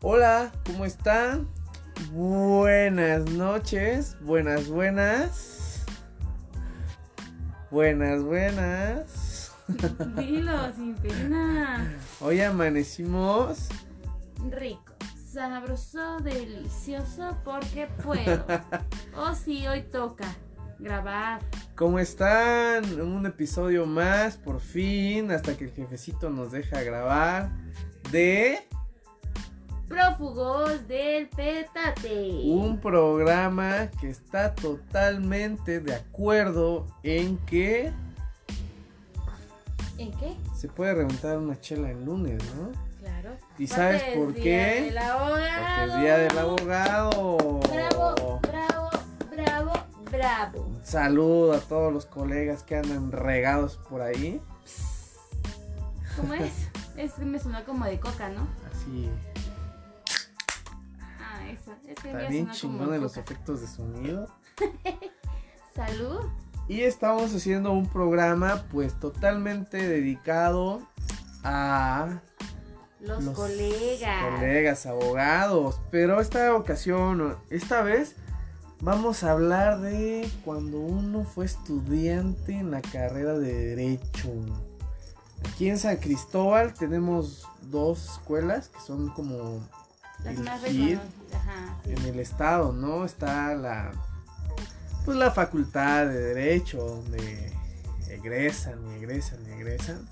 Hola, ¿cómo están? Buenas noches, buenas, buenas. Buenas, buenas. Dilo, sin pena. Hoy amanecimos. Rico, sabroso, delicioso, porque puedo. Oh, sí, hoy toca grabar. ¿Cómo están? Un episodio más, por fin, hasta que el jefecito nos deja grabar de Prófugos del petate. un programa que está totalmente de acuerdo en que ¿En qué? se puede reventar una chela el lunes, ¿no? Claro. ¿Y sabes por qué? Del Porque es día del abogado. Bravo, bravo, bravo, bravo. Un saludo a todos los colegas que andan regados por ahí. ¿Cómo es? Es me sonó como de coca, ¿no? Así, Está bien chingón de los efectos de sonido. Salud. Y estamos haciendo un programa pues totalmente dedicado a Los, los colegas. colegas, abogados. Pero esta ocasión, esta vez, vamos a hablar de cuando uno fue estudiante en la carrera de Derecho. Aquí en San Cristóbal tenemos dos escuelas que son como Las más. Ajá. sí. en el estado, ¿no? Está la pues la facultad de derecho donde egresan y egresan y egresan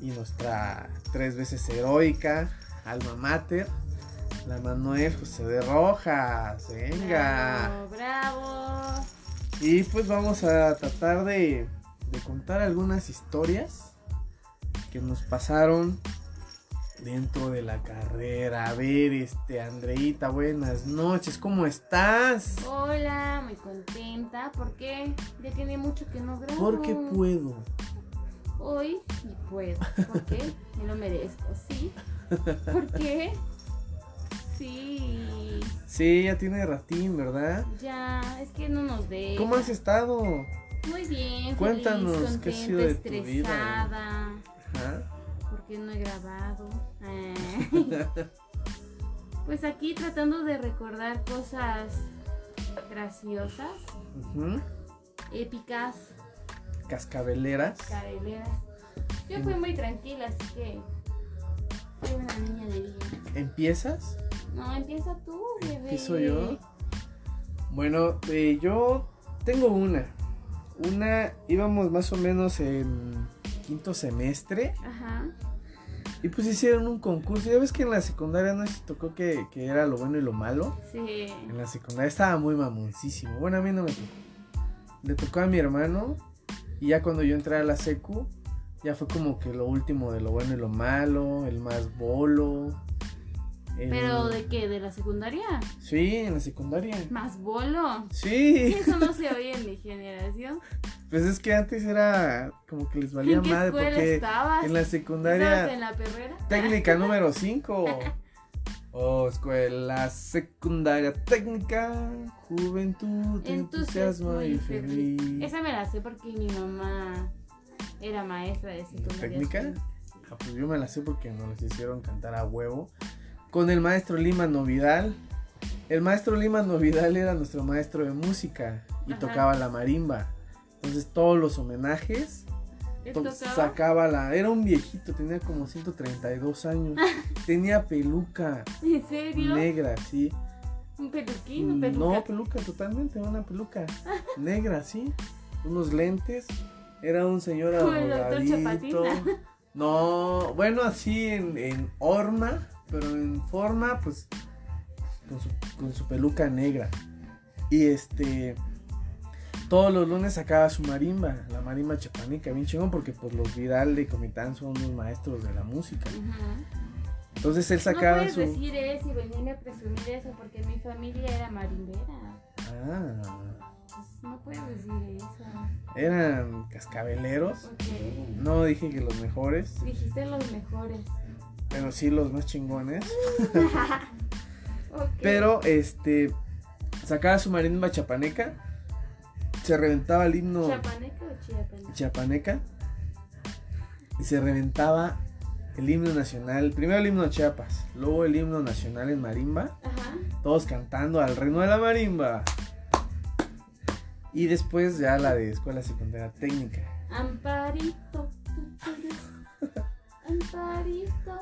y nuestra tres veces heroica alma mater la Manuel José de Rojas, venga. Bravo, bravo. Y pues vamos a tratar de, de contar algunas historias que nos pasaron dentro de la carrera. A ver, este, Andreita, buenas noches, ¿cómo estás? Hola, muy contenta porque ya tiene mucho que no grabo. Porque puedo. Hoy sí puedo. ¿Por qué? Me lo merezco, ¿sí? ¿Por qué? Sí. Sí, ya tiene ratín, ¿verdad? Ya, es que no nos deja. ¿Cómo has estado? Muy bien, Cuéntanos, feliz, ¿qué ha contenta, sido de tu vida? estresada. Ajá. porque no he grabado? Pues aquí tratando de recordar cosas graciosas, épicas, Cascabeleras. careleras. Yo fui muy tranquila, así que soy una niña de bien. ¿Empiezas? No, empieza tú, bebé. ¿Empiezo yo? Bueno, eh, yo tengo una. Una, íbamos más o menos en quinto semestre Ajá. y pues hicieron un concurso. Ya ves que en la secundaria no si tocó que, que era lo bueno y lo malo. Sí. En la secundaria estaba muy mamoncísimo. Bueno, a mí no me tocó. Le tocó a mi hermano y ya cuando yo entré a la secu, ya fue como que lo último de lo bueno y lo malo, el más bolo. el- ¿Pero de qué? ¿De la secundaria? Sí, en la secundaria. ¿Más bolo? Sí. Eso no se oye en mi generación. Pues es que antes era como que les valía ¿En qué madre porque estabas? en la ¿Estabas secundaria en la perrera? técnica número 5. Oh, escuela secundaria técnica, juventud, entusiasmo y feliz. Esa me la sé porque mi mamá era maestra de secundaria. técnica? Ah, pues yo me la sé porque nos hicieron cantar a huevo. Con el maestro Lima Novidal. El maestro Lima Novidal era nuestro maestro de música y Ajá. tocaba la marimba. Entonces todos los homenajes sacaba la... Era un viejito, tenía como 132 años. tenía peluca ¿En serio? negra, sí. ¿Un peluquín? ¿Un peluca? No, peluca, totalmente, una peluca negra, sí. Unos lentes. Era un señor. Chapatina. No, bueno, así en, en horma, pero en forma, pues, con su, con su peluca negra. Y este, todos los lunes sacaba su marimba, la marimba chapanica, bien chingón, porque pues los Vidal de Comitán son unos maestros de la música. Ujú. Entonces él No sacaba puedes su... decir eso y venirme a presumir eso porque mi familia era marimbera. Ah, Pues, no puedes decir eso. eran cascabeleros. Ok. No dije que los mejores, Dijiste los mejores. pero sí los más chingones. Ok. Pero este sacaba su marimba chapaneca, se reventaba el himno ¿Chapaneca o chiapaneca? chapaneca y se reventaba el himno nacional, primero el himno de Chiapas, luego el himno nacional en marimba, Ajá. todos cantando al reino de la marimba. Y después ya la de escuela secundaria técnica. Amparito. Amparito.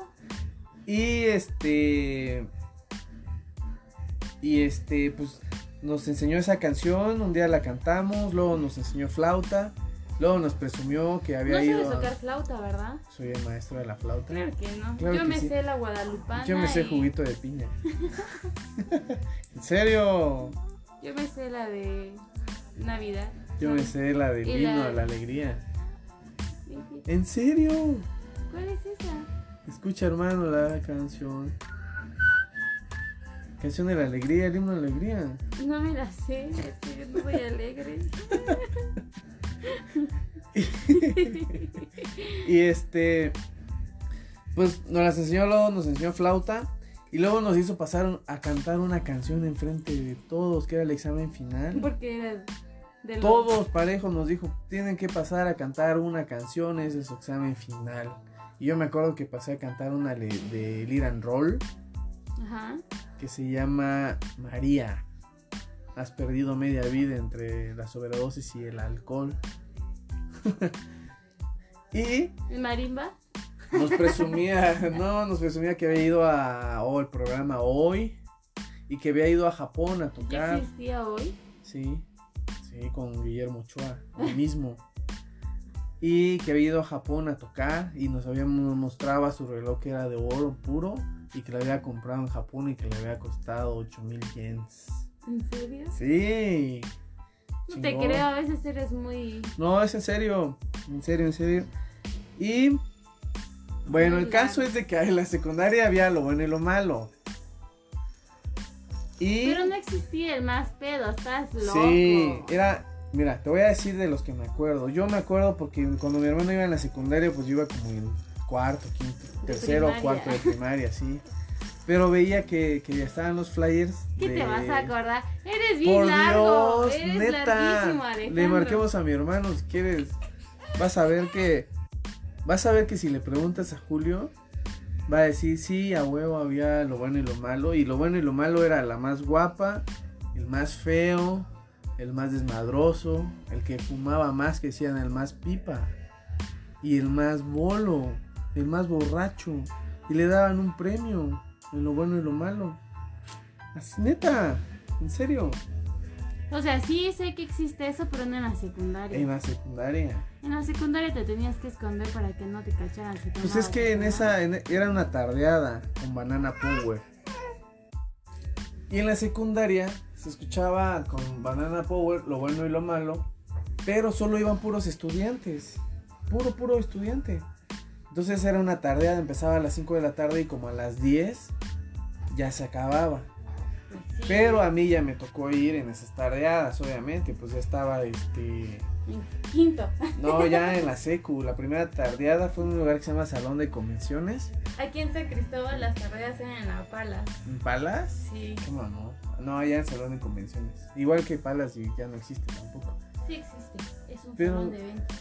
Y este. Y este, pues nos enseñó esa canción, un día la cantamos, luego nos enseñó flauta, luego nos presumió que había No sabes ido. a- tocar flauta, ¿verdad? Soy el maestro de la flauta. Claro que no. Claro Yo que me sí. sé la guadalupana. Yo me sé juguito de piña. ¿En serio? Yo me sé la de Navidad. Yo me sé la del Y himno la- de la alegría. ¿En serio? ¿Cuál es esa? Escucha, hermano, la canción. Canción de la alegría, el himno de la alegría. No me la sé, yo no soy alegre. Y este, pues nos las enseñó luego, nos enseñó flauta. Y luego nos hizo pasar a cantar una canción enfrente de todos, que era el examen final. Porque era de Todos parejos nos dijo, tienen que pasar a cantar una canción, ese es su examen final. Y yo me acuerdo que pasé a cantar una de, de Liran Roll, Ajá. que se llama María. Has perdido media vida entre la sobredosis y el alcohol. y ¿El marimba? nos presumía, no, nos presumía que había ido a oh, el programa hoy y que había ido a Japón a ¿Ya tocar. existía hoy? Sí, sí, con Guillermo Ochoa, el mismo. Y que había ido a Japón a tocar y nos había nos mostraba su reloj que era de oro puro y que lo había comprado en Japón y que le había costado 8 mil yens. ¿En serio? Sí. No te creo, a veces eres muy... No, es en serio, en serio, en serio. Y bueno, el caso es de que en la secundaria había lo bueno y lo malo. Y Pero no existía el más pedo, estás loco. Sí, era, mira, te voy a decir de los que me acuerdo. Yo me acuerdo porque cuando mi hermano iba en la secundaria, pues yo iba como en cuarto, quinto, De tercero o cuarto de primaria, sí. Pero veía que, que ya estaban los flyers. ¿Qué de- te vas a acordar? Eres bien Por largo. Dios, eres neta. Le marquemos a mi hermano si quieres. Vas a ver que. Vas a ver que si le preguntas a Julio, va a decir sí, a huevo había lo bueno y lo malo. Y lo bueno y lo malo era la más guapa, el más feo, el más desmadroso, el que fumaba más que decían el más pipa. Y el más bolo, el más borracho. Y le daban un premio en lo bueno y lo malo. Así, neta, en serio. O sea, sí sé que existe eso, pero no en la secundaria. En la secundaria. En la secundaria te tenías que esconder para que no te cacharan. si Pues es que en esa en- era una tardeada con Banana Power. Y en la secundaria se escuchaba con Banana Power lo bueno y lo malo, pero solo iban puros estudiantes. Puro, puro estudiante. Entonces era una tardeada, empezaba a las 5 de la tarde y como a las 10 ya se acababa. Pues sí. Pero a mí ya me tocó ir en esas tardeadas, obviamente, pues ya estaba este quinto. no, ya en la secu, la primera tardeada fue en un lugar que se llama Salón de Convenciones. Aquí en San Cristóbal las carreras eran en La Palas. ¿En Palas? Sí, ¿Qué mamó? No, allá en Salón de Convenciones. Igual que Palas y ya no existe tampoco. sí existe. Es un Pero- salón de eventos.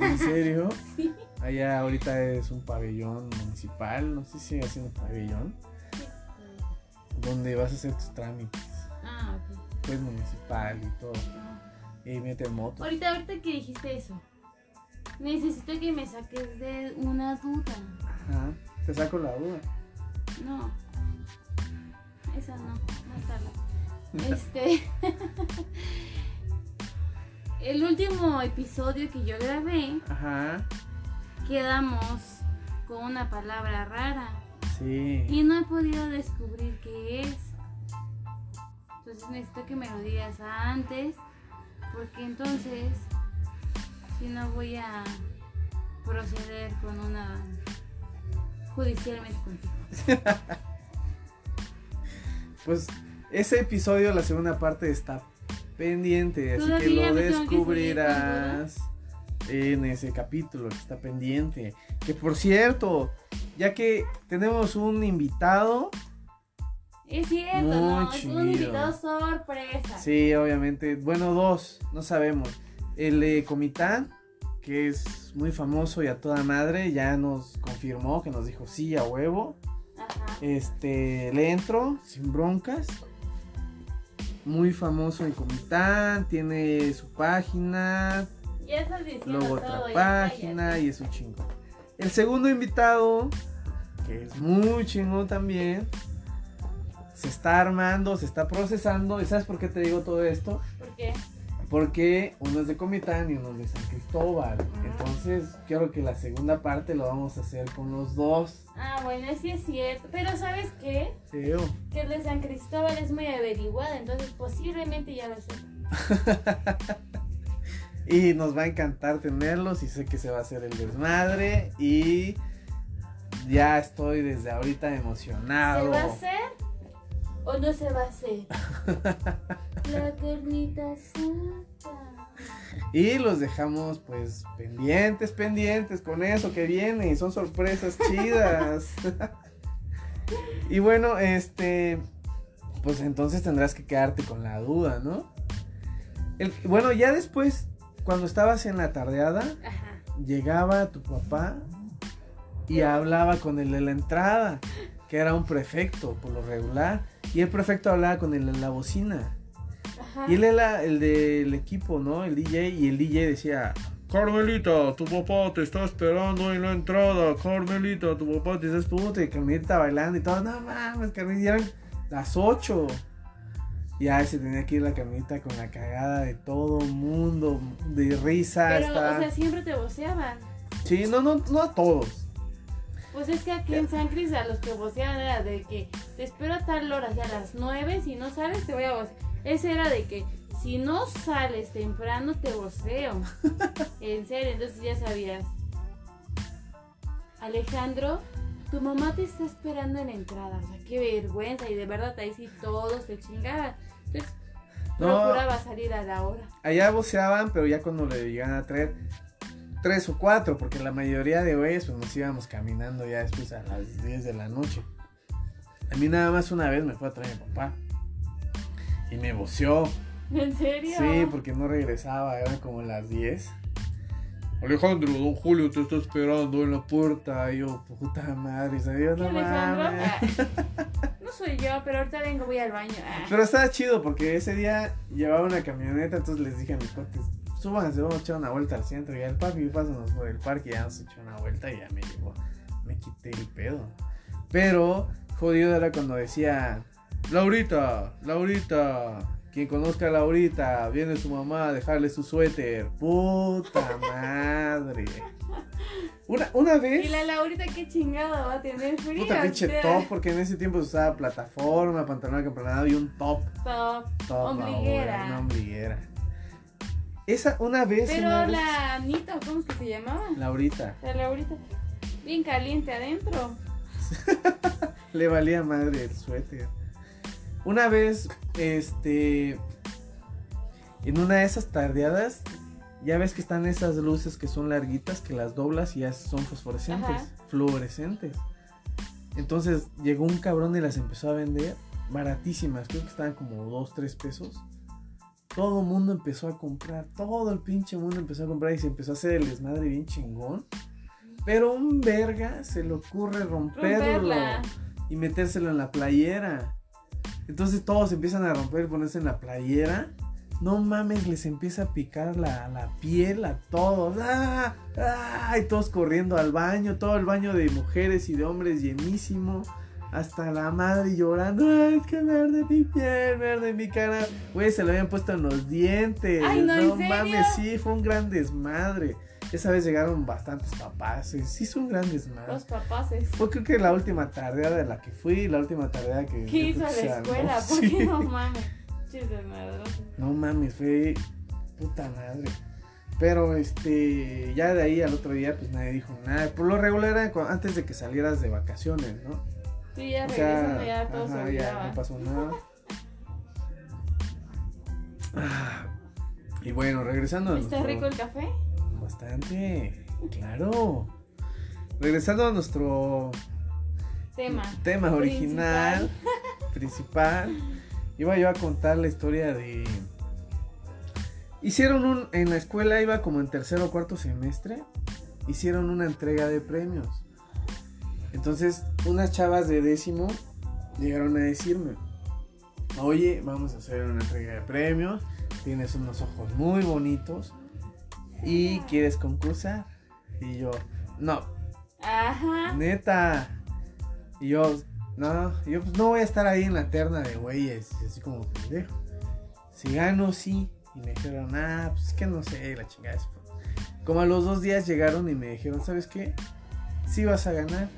¿En serio? Sí, Allá ahorita es un pabellón municipal, no sé si sigue siendo pabellón, donde vas a hacer tus trámites. Ah, ok. Pues municipal y todo. Y mete moto. Ahorita, ahorita que dijiste eso, necesito que me saques de una duda. Ajá. Te saco la duda. No, esa no, más tarde. Este. El último episodio que yo grabé, Ajá. Quedamos con una palabra rara Sí. y no he podido descubrir qué es. Entonces necesito que me lo digas antes, porque entonces, si no voy a proceder con una judicialmente contigo. Pues ese episodio, la segunda parte, está pendiente, así que lo descubrirás en ese capítulo que está pendiente. Que por cierto, ya que tenemos un invitado, Es cierto, Muy no, es un invitado sorpresa. sí, obviamente, bueno, dos, no sabemos. El Comitán, que es muy famoso y a toda madre, ya nos confirmó que nos dijo sí a huevo. Ajá. Este, le entro sin broncas. Muy famoso en Comitán, tiene su página, Ya estás diciendo luego todo. otra ya página y es un chingo. El segundo invitado, que es muy chingón también, se está armando, se está procesando. ¿Y sabes por qué te digo todo esto? ¿Por qué? Porque uno es de Comitán y uno es de San Cristóbal. Ajá. Entonces, creo que la segunda parte lo vamos a hacer con los dos. Ah, bueno, sí es cierto. Pero ¿sabes qué? Creo. Que el de San Cristóbal es muy averiguado, entonces posiblemente ya lo sé. Y nos va a encantar tenerlos y sé que se va a hacer el desmadre y ya estoy desde ahorita emocionado. ¿Se va a hacer o no se va a hacer? La carnita asada. Y los dejamos pues pendientes, pendientes con eso que viene son sorpresas chidas. y bueno, este, pues entonces tendrás que quedarte con la duda, ¿no? El- bueno, ya después, cuando estabas en la tardeada, Ajá. llegaba tu papá y hablaba con el de la entrada, que era un prefecto por lo regular, y el prefecto hablaba con el de la bocina. Ajá. Y él era el del equipo, ¿no? El DJ, y el DJ decía, Carmelita, tu papá te está esperando en la entrada, Carmelita, tu papá te está esperando, y Carmelita bailando y todo, no mames, Carmelita, eran las 8. Ya se tenía que ir la Carmelita con la cagada de todo mundo, de risa. Pero, hasta- o sea, siempre te voceaban. Sí, no, no, no a todos. Pues es que aquí en San Cris a los que voceaban era de que te espero a tal hora, o sea, a las 9, si no sales te voy a vocear. Ese era de que si no sales temprano te voceo. en serio, entonces ya sabías. Alejandro, tu mamá te está esperando en la entrada. O sea, qué vergüenza. Y de verdad ahí sí todos te chingaban. No. procuraba salir a la hora. Allá voceaban, pero ya cuando le llegan a traer tres o cuatro, porque la mayoría de güeyes pues nos íbamos caminando ya después a las 10 de la noche. A mí nada más una vez me fue a traer mi papá. Y me voceó. ¿En serio? Sí, porque no regresaba, eran como las 10. Alejandro, don Julio te está esperando en la puerta. Y yo, puta madre. ¿Qué, No mames. Ah, no soy yo, pero ahorita vengo, voy al baño. Ah. Pero estaba chido porque ese día llevaba una camioneta, entonces les dije a mis cuates, súbanse, vamos a echar una vuelta al centro. Y al papi, pásanos por el parque, ya nos echó una vuelta y ya me llevó. Me quité el pedo. Pero jodido era cuando decía, Laurita, Laurita, quien conozca a Laurita, viene su mamá a dejarle su suéter. Puta madre. Una, una vez... Y la Laurita, qué chingada va a tener frío. Puta pinche o sea, top, porque en ese tiempo se usaba plataforma, pantalón acampanado y un top. top. Top Ombliguera. ahora, una ombliguera. Esa, una vez. Pero una vez- la Anita, ¿cómo es que se llamaba? Laurita. La Laurita. Bien caliente adentro. Le valía madre el suéter. Una vez, este. En una de esas tardeadas, ya ves que están esas luces que son larguitas, que las doblas y ya son fosforescentes, Ajá. fluorescentes. Entonces llegó un cabrón y las empezó a vender baratísimas, creo que estaban como 2, 3 pesos. Todo el mundo empezó a comprar, todo el pinche mundo empezó a comprar y se empezó a hacer el desmadre bien chingón. Pero un verga se le ocurre romperlo Romperla. y metérselo en la playera. Entonces todos empiezan a romper y ponerse en la playera. No mames, les empieza a picar la, la piel a todos. ¡Ah! ¡Ah! Y todos corriendo al baño. Todo el baño de mujeres y de hombres llenísimo. Hasta la madre llorando. ¡Ay, es que me arde mi piel, me arde mi cara! Güey, se lo habían puesto en los dientes. Ay, no, ¿en serio? mames, sí, fue un gran desmadre. Esa vez llegaron bastantes papás. Sí, sí, es un gran desmadre. Los papaces. Fue creo que la última tardea de la que fui, la última tardea que... ¿Qué hizo la se escuela? ¿Por Sí. qué no mames? Madrosos. No mames, fue puta madre. Pero este, ya de ahí al otro día pues nadie dijo nada. Por lo regular era antes de que salieras de vacaciones, ¿no? Sí, ya O regresando ya todo se ajá, ya olvidaba. no pasó nada. Ah, y bueno, regresando ¿Está rico el café? Bastante, claro. Regresando a nuestro Tema. tema original, principal, iba yo a contar la historia de Hicieron un, en la escuela iba como en tercero o cuarto semestre, hicieron una entrega de premios. Entonces, unas chavas de décimo llegaron a decirme, oye, vamos a hacer una entrega de premios, tienes unos ojos muy bonitos y quieres concursar. Y yo, no, Ajá. neta. Y yo, no, yo pues no voy a estar ahí en la terna de güeyes, así como pendejo. Si gano, sí. Y me dijeron, ah, pues es que no sé, la chingada es. Como a los dos días llegaron y me dijeron, ¿sabes qué? Sí vas a ganar.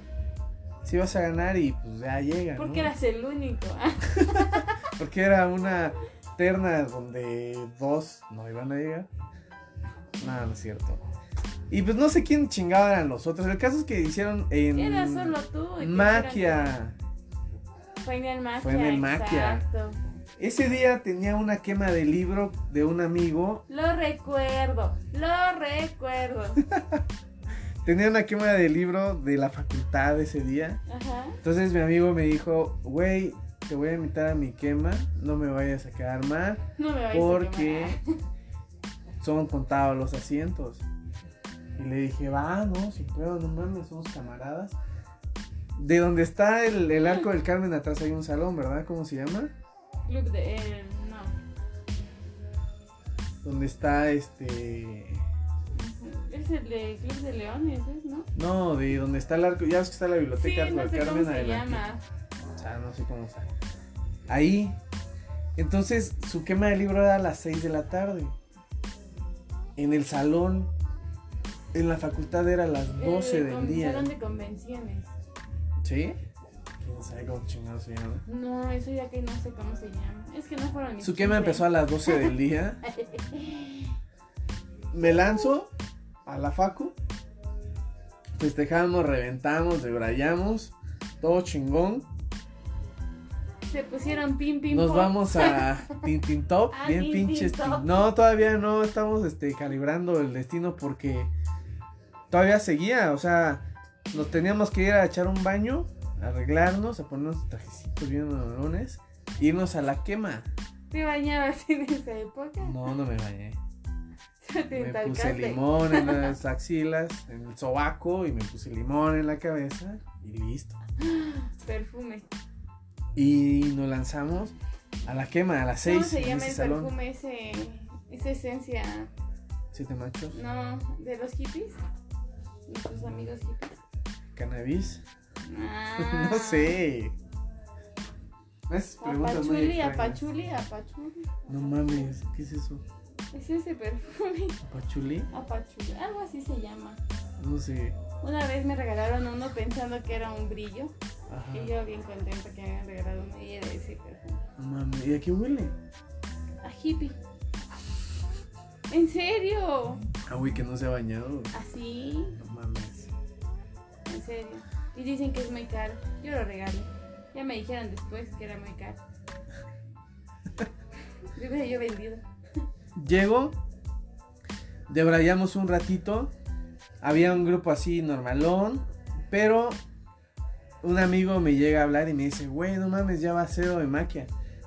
Sí vas a ganar y pues ya llega. ¿no? Porque eras el único. Ah, Porque era una terna donde dos no iban a llegar. No, no es cierto. Y pues no sé quién chingado eran los otros. El caso es que hicieron en Era solo tú. y Maquia. Fue en el Maquia. Fue en el Maquia. Exacto. Ese día tenía una quema de libro de un amigo. Lo recuerdo. Lo recuerdo. Tenía una quema de libro de la facultad ese día. Ajá. Entonces mi amigo me dijo, güey, te voy a invitar a mi quema. No me vayas a quedar mal. No me vayas a Porque quemar. son contados los asientos. Y le dije, va, no, si puedo, no mames, somos camaradas. De donde está el, el arco del Carmen atrás hay un salón, ¿verdad? ¿Cómo se llama? Club de. eh, no. Donde está este. Es el de Club de Leones, ¿es, no? No, de donde está el arco. Ya ves que está la Sí, biblioteca Arco no sé Carmen cómo se adelante. llama. O sea, no sé cómo está. Ahí. Entonces, su quema de libro era a las 6 de la tarde. En el salón. En la facultad era a las 12 Eh, del día. Salón de convenciones. ¿Sí? ¿Quién sabe cómo chingados se llama? No, eso ya que no sé cómo se llama. Es que no fueron mis Su quema empezó a las 12 del día. Me lanzo a la facu. Festejamos, reventamos, debrayamos. Todo chingón. Se pusieron pim pim Nos pom. vamos a Tintin Top. Ah, bien pinches. No, todavía no. Estamos este, calibrando el destino porque todavía seguía. O sea, nos teníamos que ir a echar un baño, arreglarnos, a ponernos trajecitos bien malones, irnos a la quema. ¿Te bañabas en esa época? No, no me bañé. Me puse limón en las axilas, en el sobaco y me puse limón en la cabeza y listo. Perfume. Y nos lanzamos a la quema a las ¿Cómo 6 se en llama ese el salón. perfume, ese, esa esencia? Siete machos, No, de los hippies. Nuestros amigos hippies. cannabis. Ah. no sé. Muy Apachuli, apachuli, apachuli. No mames, ¿qué es eso? Es ese perfume. ¿Apachuli? Apachuli. Algo así se llama. No sé. Una vez me regalaron uno pensando que era un brillo. Ajá. Y yo bien contenta que me habían regalado uno y perfume. No mames. ¿Y a qué huele? A hippie. ¿En serio? Ah, güey, que no se ha bañado. Así, No mames. en serio. Y dicen que es muy caro. Yo lo regalo. Ya me dijeron después que era muy caro. Yo yo vendido. Llego, debrayamos un ratito. Había un grupo así normalón, pero un amigo me llega a hablar y me dice, güey, no mames, ya va cero de Maquia.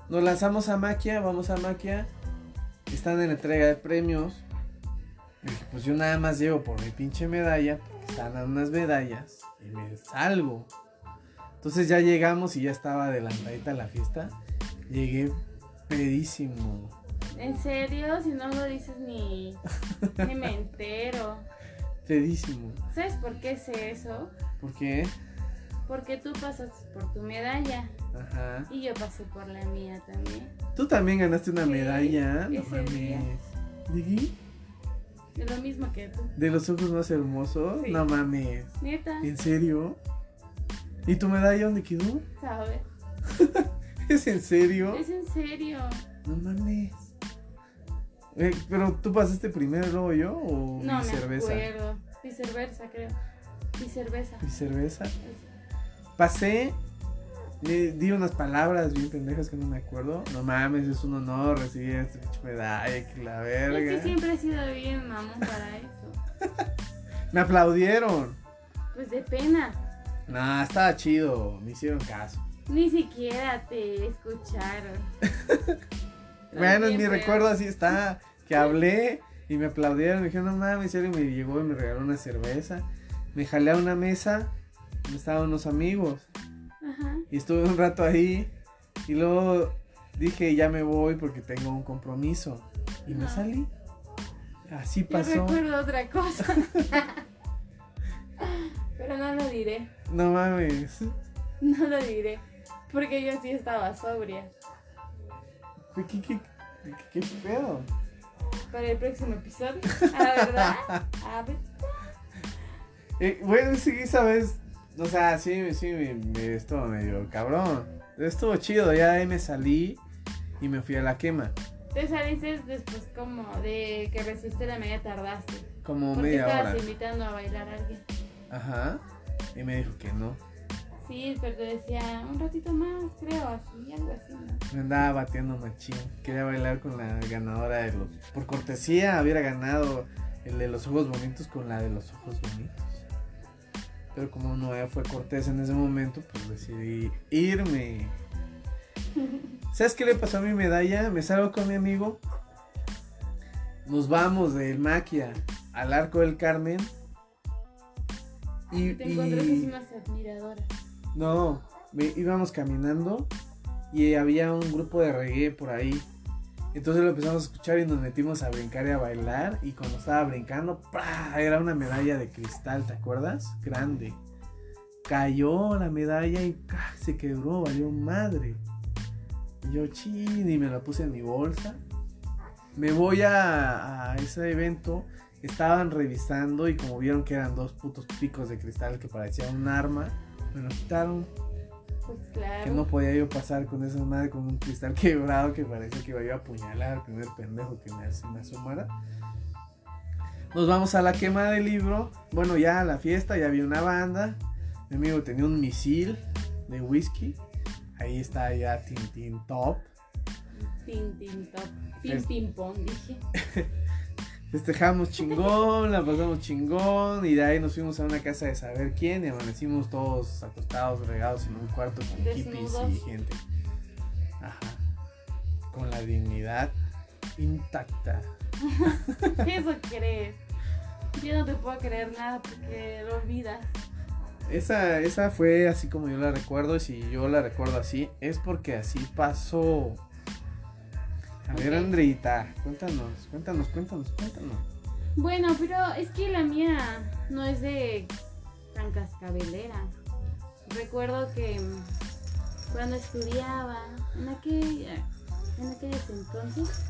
Nos lanzamos a Maquia, vamos a Maquia. Están en entrega de premios. Y dije, pues yo nada más llego por mi pinche medalla, porque están unas medallas, y me salgo. Entonces ya llegamos y ya estaba adelantadita la fiesta. Llegué pedísimo. ¿En serio? Si no lo dices ni, ni me entero. Pedísimo. ¿Sabes por qué sé eso? ¿Por qué? Porque tú pasas por tu medalla Ajá. y yo pasé por la mía también. Tú también ganaste una Sí, medalla. No mames. ¿De? De lo mismo que tú. ¿De los ojos más hermosos? Sí. No mames. Neta, ¿En serio? ¿Y tu medalla dónde quedó? ¿sabes? ¿Es en serio? Es en serio. No mames. Eh, ¿Pero tú pasaste primero luego yo o No mi me cerveza? acuerdo. Mi cerveza, creo. Mi cerveza. ¿Mi cerveza? Pasé, le di unas palabras bien pendejas que no me acuerdo. No mames, es un honor recibir esta pinche medalla, que la verga. Es que siempre he sido bien mamón para eso. Me aplaudieron. Pues de pena. Nah, estaba chido, me hicieron caso. Ni siquiera te escucharon. Bueno, en mi feo. recuerdo así está. que hablé y me aplaudieron. Me dijeron, no mames, y me llegó y me regaló una cerveza. Me jalé a una mesa, estaban unos amigos. Ajá. Y estuve un rato ahí. Y luego dije, ya me voy porque tengo un compromiso. Y me salí. Así Yo pasó. recuerdo otra cosa. Pero no lo diré. No mames. No lo diré. Porque yo sí estaba sobria. ¿Qué, qué, qué, qué pedo? Para el próximo episodio. Ah, ¿verdad? A ver. Eh, bueno, sí, esa vez, o sea, sí, sí, me, me estuvo medio cabrón. Estuvo chido, ya de ahí me salí y me fui a la quema. Te saliste después como de que recibiste la media tardaste. Como Porque media estabas hora. invitando a bailar a alguien. Ajá. Y me dijo que no. Sí, pero te decía un ratito más, creo, así, algo así, ¿no? Me andaba bateando machín. Quería bailar con la ganadora de los. Por cortesía, hubiera ganado el de los ojos bonitos con la de los ojos bonitos. Pero como no fue cortés en ese momento, pues decidí irme. ¿Sabes qué le pasó a mi medalla? Me salgo con mi amigo. Nos vamos del Maquia al Arco del Carmen. Y, Te encontraste y- no, íbamos caminando y había un grupo de reggae por ahí. Entonces lo empezamos a escuchar y nos metimos a brincar y a bailar. Y cuando estaba brincando, era una medalla de cristal, ¿te acuerdas? Grande. Cayó la medalla y se quebró, valió madre. Yo, chin, y me la puse en mi bolsa. Me voy a, a ese evento. Estaban revisando y como vieron que eran dos putos picos de cristal que parecían un arma, me lo quitaron. Pues claro. Que no podía yo pasar con esa madre con un cristal quebrado que parecía que iba yo a apuñalar al primer pendejo que me, me asomara. Nos vamos a la quema del libro. Bueno, ya a la fiesta, ya había una banda. Mi amigo tenía un misil de whisky. Ahí está ya Tintin Top. Tin, tin, top. Pin, Es- pin, pong, dije. Festejamos chingón, la pasamos chingón. Y de ahí nos fuimos a una casa de saber quién. Y amanecimos todos acostados, regados en un cuarto con hippies y gente. Ajá. Con la dignidad intacta. Eso crees. Yo no te puedo creer nada porque lo olvidas. Esa, esa fue así como yo la recuerdo. Y si yo la recuerdo así, es porque así pasó. A ver. Andreita, cuéntanos, cuéntanos, cuéntanos, cuéntanos. Bueno, pero es que la mía no es de tan cascabelera. Recuerdo que cuando estudiaba, en aquella, en aquellos entonces,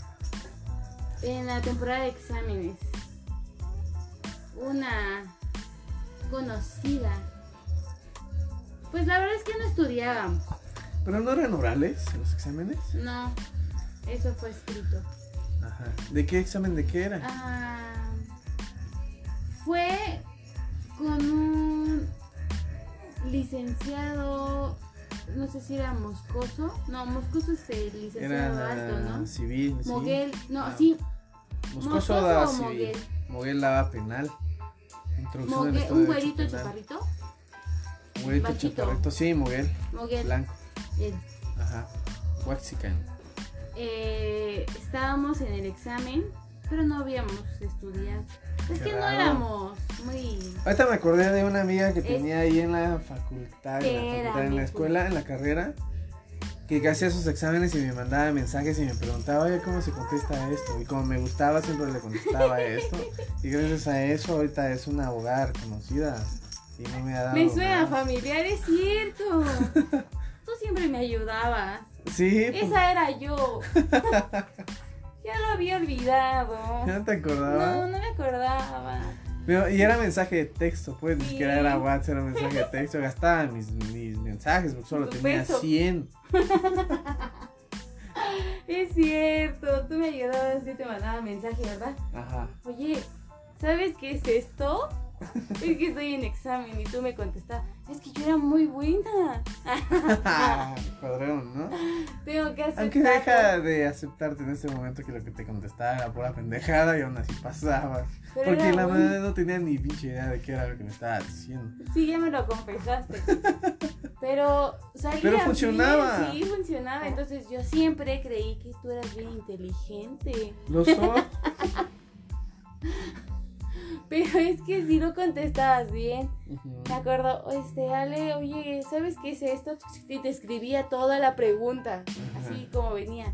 en la temporada de exámenes, una conocida, pues la verdad es que no estudiábamos, Pero no eran orales los exámenes. no, eso fue escrito. Ajá. ¿De qué examen de qué era? Ah, fue con un licenciado, no sé si era Moscoso, no, Moscoso es el licenciado Era alto, ¿no? civil, sí. Moguel, no, Ah, sí, Moscoso daba o civil. Moguel. Moguel daba penal. Moguel, un güerito chaparrito, Güerito bajito. chaparrito, sí, Moguel. Moguel, Blanco. él. Ajá. Waxican. Eh, estábamos en el examen, pero no habíamos estudiado. Es Qué que no éramos muy... Ahorita me acordé de una amiga que Es- tenía ahí en la facultad, en la, facultad, en la escuela, en la carrera, que hacía sus exámenes y me mandaba mensajes y me preguntaba, oye, ¿cómo se contesta esto? Y como me gustaba, siempre le contestaba esto. Y gracias a eso, ahorita es una abogada reconocida. Y no me ha dado Me suena más. familiar, es cierto. Tú siempre me ayudabas. Sí, pues, Esa era yo. ya lo había olvidado. ¿ya no te acordabas? No, no me acordaba. Pero- y era mensaje de texto, pues, ni Sí. siquiera era WhatsApp, era mensaje de texto. Gastaba mis, mis mensajes porque solo tenía peso. 100. Es cierto, tú me ayudabas y te mandaba mensaje, ¿verdad? Ajá. Oye, ¿sabes qué es esto? Es que estoy en examen y tú me contestabas. Es que yo era muy buena. Cuadrón, ¿no? Tengo que hacer. Aunque deja de aceptarte en este momento que lo que te contestaba era pura pendejada y aún así pasabas. Pero Porque la bueno. verdad no tenía ni pinche idea de qué era lo que me estaba diciendo. Sí, ya me lo confesaste. Pero salía Pero bien, funcionaba. sí, funcionaba. Entonces yo siempre creí que tú eras bien inteligente. Lo soy. Pero es que si no contestabas bien. Me acuerdo, este, Ale, oye, ¿sabes qué es esto? Y te escribía toda la pregunta, así como venía.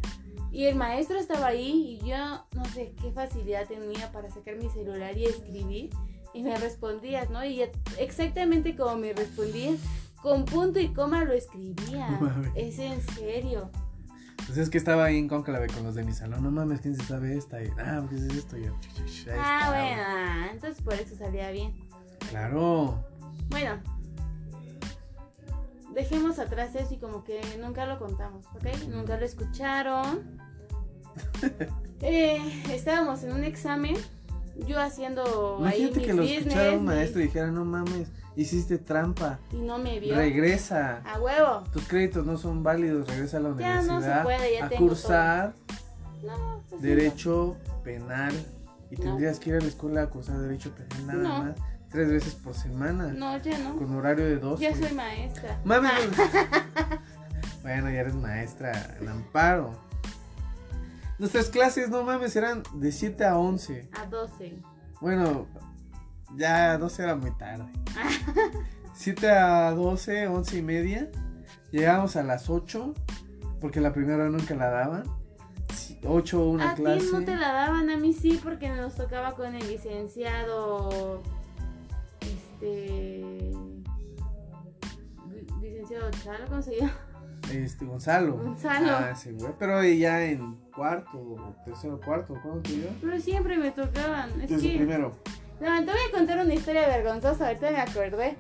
Y el maestro estaba ahí y yo no sé qué facilidad tenía para sacar mi celular y escribir. Y me respondías, ¿no? Y exactamente como me respondías, con punto y coma lo escribía. No. Es en serio. Pues es que estaba ahí en cónclave con los de mi salón. No mames, ¿quién se sabe esta? Y, ah, ¿qué es esto? Y yo, ahí Ah, bueno, ah, entonces por eso salía bien. Claro. Bueno, dejemos atrás eso y como que nunca lo contamos, ¿ok? Nunca lo escucharon. Eh, estábamos en un examen, yo haciendo ahí Imagínate mis que lo business escuchara un y- maestro y dijera, no mames, hiciste trampa. y no me vio. Regresa. A huevo. Tus créditos no son válidos. Regresa a la Ya no se universidad puede, ya a tengo cursar No, pues sí, derecho penal. Y No. tendrías que ir a la escuela a cursar derecho penal nada No. más. Tres veces por semana. No, ya no. Con horario de dos. Ya soy maestra. Mames. bueno, ya eres maestra en amparo. Nuestras clases, no mames, eran de 7 a 11. A 12. Bueno, ya 12 era muy tarde. 7 a 12, 11 y media. Llegamos a las 8, porque la primera nunca la daban. 8 una a clase. ti no te la daban, a mí sí, porque nos tocaba con el licenciado. Este. li- Licenciado Chalo, ¿cómo se llama? Este, Gonzalo. Gonzalo. Ah, sí, güey. Pero ya en cuarto, tercero, cuarto, ¿cuándo te dio? Pero siempre me tocaban. Es Desde que. primero. No, te voy a contar una historia vergonzosa, ahorita me acordé.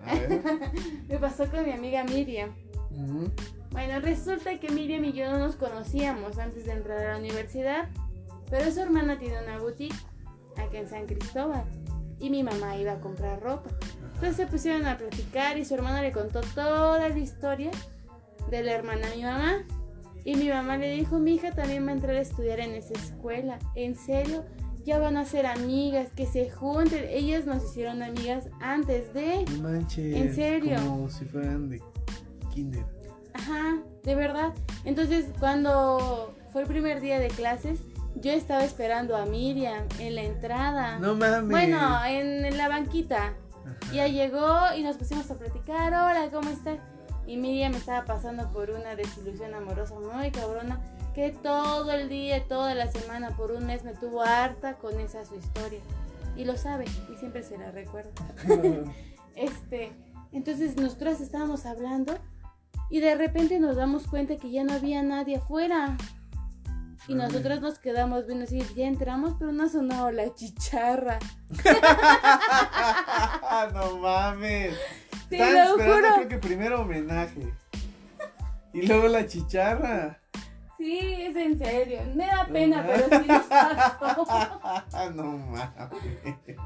Me pasó con mi amiga Miriam. Ujú. Bueno, resulta que Miriam y yo no nos conocíamos antes de entrar a la universidad, pero su hermana tiene una boutique acá en San Cristóbal y mi mamá iba a comprar ropa. Entonces se pusieron a platicar y su hermana le contó toda la historia de la hermana a mi mamá. Y mi mamá le dijo, mi hija también va a entrar a estudiar en esa escuela. ¿En serio? Ya van a ser amigas, que se junten. Ellas nos hicieron amigas antes de... Manches. ¿En serio? Como si fueran de kinder. Ajá, de verdad. Entonces, cuando fue el primer día de clases, yo estaba esperando a Miriam en la entrada. No mames. Bueno, en, en la banquita. Ajá. Ya llegó y nos pusimos a platicar. Hola, ¿cómo estás? Y Miriam estaba pasando por una desilusión amorosa muy cabrona. Que todo el día, toda la semana, por un mes me tuvo harta con esa su historia. Y lo sabe, y siempre se la recuerda. Este, entonces nosotras estábamos hablando y de repente nos damos cuenta que ya no había nadie afuera. Y nosotros nos quedamos viendo así, ya entramos, pero no ha sonado la chicharra. no mames. Te lo esperando, juro. creo que primero homenaje. Y luego la chicharra. Sí, es en serio. Me da pena, pero sí nos pasó. no mames.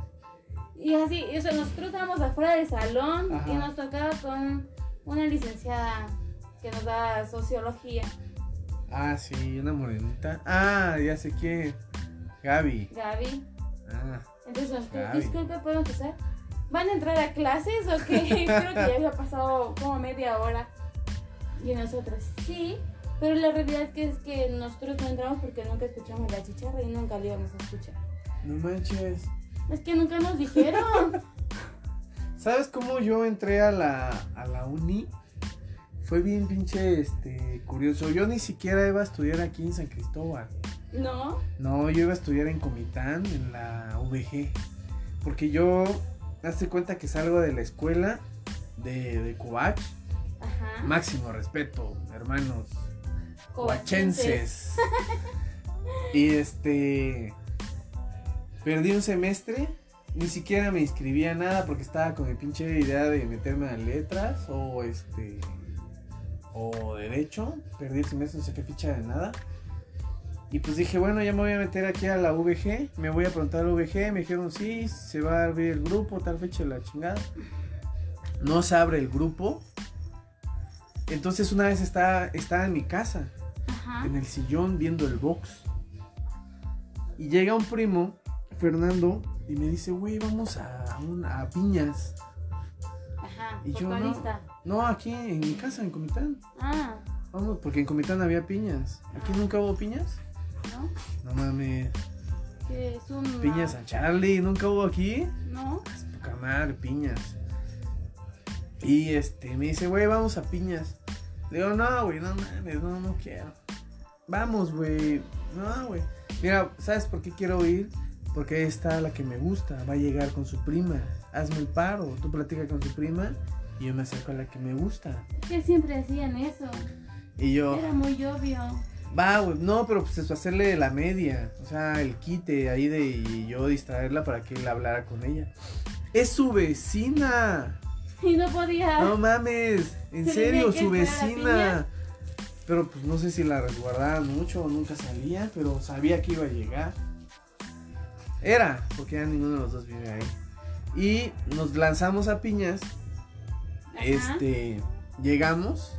Y así, o sea, nosotros estábamos afuera del salón Ajá. y nos tocaba con una licenciada que nos da sociología, Ah, sí, una morenita. Ah, ya sé quién. Gaby. Gaby. Ah, Entonces disculpe, ¿puedo empezar? ¿Van a entrar a clases o qué? Creo que ya había pasado como media hora. Y nosotros, sí. Pero la realidad es que, es que nosotros no entramos porque nunca escuchamos la chicharra y nunca la íbamos a escuchar. no manches. Es que nunca nos dijeron. ¿Sabes cómo yo entré a la, a la uni? Fue bien pinche este, curioso. Yo ni siquiera iba a estudiar aquí en San Cristóbal. ¿No? No, yo iba a estudiar en Comitán, en la VG. Porque yo, hazte cuenta que salgo de la escuela de, de Covach. Ajá. Máximo respeto, hermanos Covachenses. y este. Perdí un semestre. Ni siquiera me inscribí a nada porque estaba con mi pinche idea de meterme a letras o este. O derecho. Perdí el semestre, no saqué ficha de nada. Y pues dije, bueno, ya me voy a meter aquí a la VG. Me voy a preguntar a la VG. Me dijeron, sí, se va a abrir el grupo, tal fecha de la chingada. No se abre el grupo. Entonces una vez estaba, estaba en mi casa, Ajá. en el sillón, viendo el box. Y llega un primo, Fernando, y me dice, güey, vamos a, a Piñas. Ajá, Y yo no. No, aquí en mi casa, en Comitán. Ah, Vamos, porque en Comitán había piñas. ¿Aquí nunca hubo piñas? ¿no? No mames. Que es un... Piñas San Charlie, ¿nunca hubo aquí? ¿No? Es poca madre, piñas. Y este, me dice, güey, vamos a piñas. Digo, no, güey, no mames, no, no quiero. Vamos, güey. No, güey. Mira, ¿sabes por qué quiero ir? Porque ahí está la que me gusta. Va a llegar con su prima. Hazme el paro. Tú platicas con su prima y yo me acerco a la que me gusta. Que siempre hacían eso. Y yo, Era muy obvio. va, güey. No, pero pues eso, hacerle la media. O sea, el quite ahí de y yo distraerla para que él hablara con ella. Es su vecina. Y no podía. No mames, en ¿Se serio, su vecina. Pero pues no sé si la resguardaban mucho o nunca salía, pero sabía que iba a llegar. Era, porque ya ninguno de los dos vive ahí. Y nos lanzamos a piñas. Ajá. Este, llegamos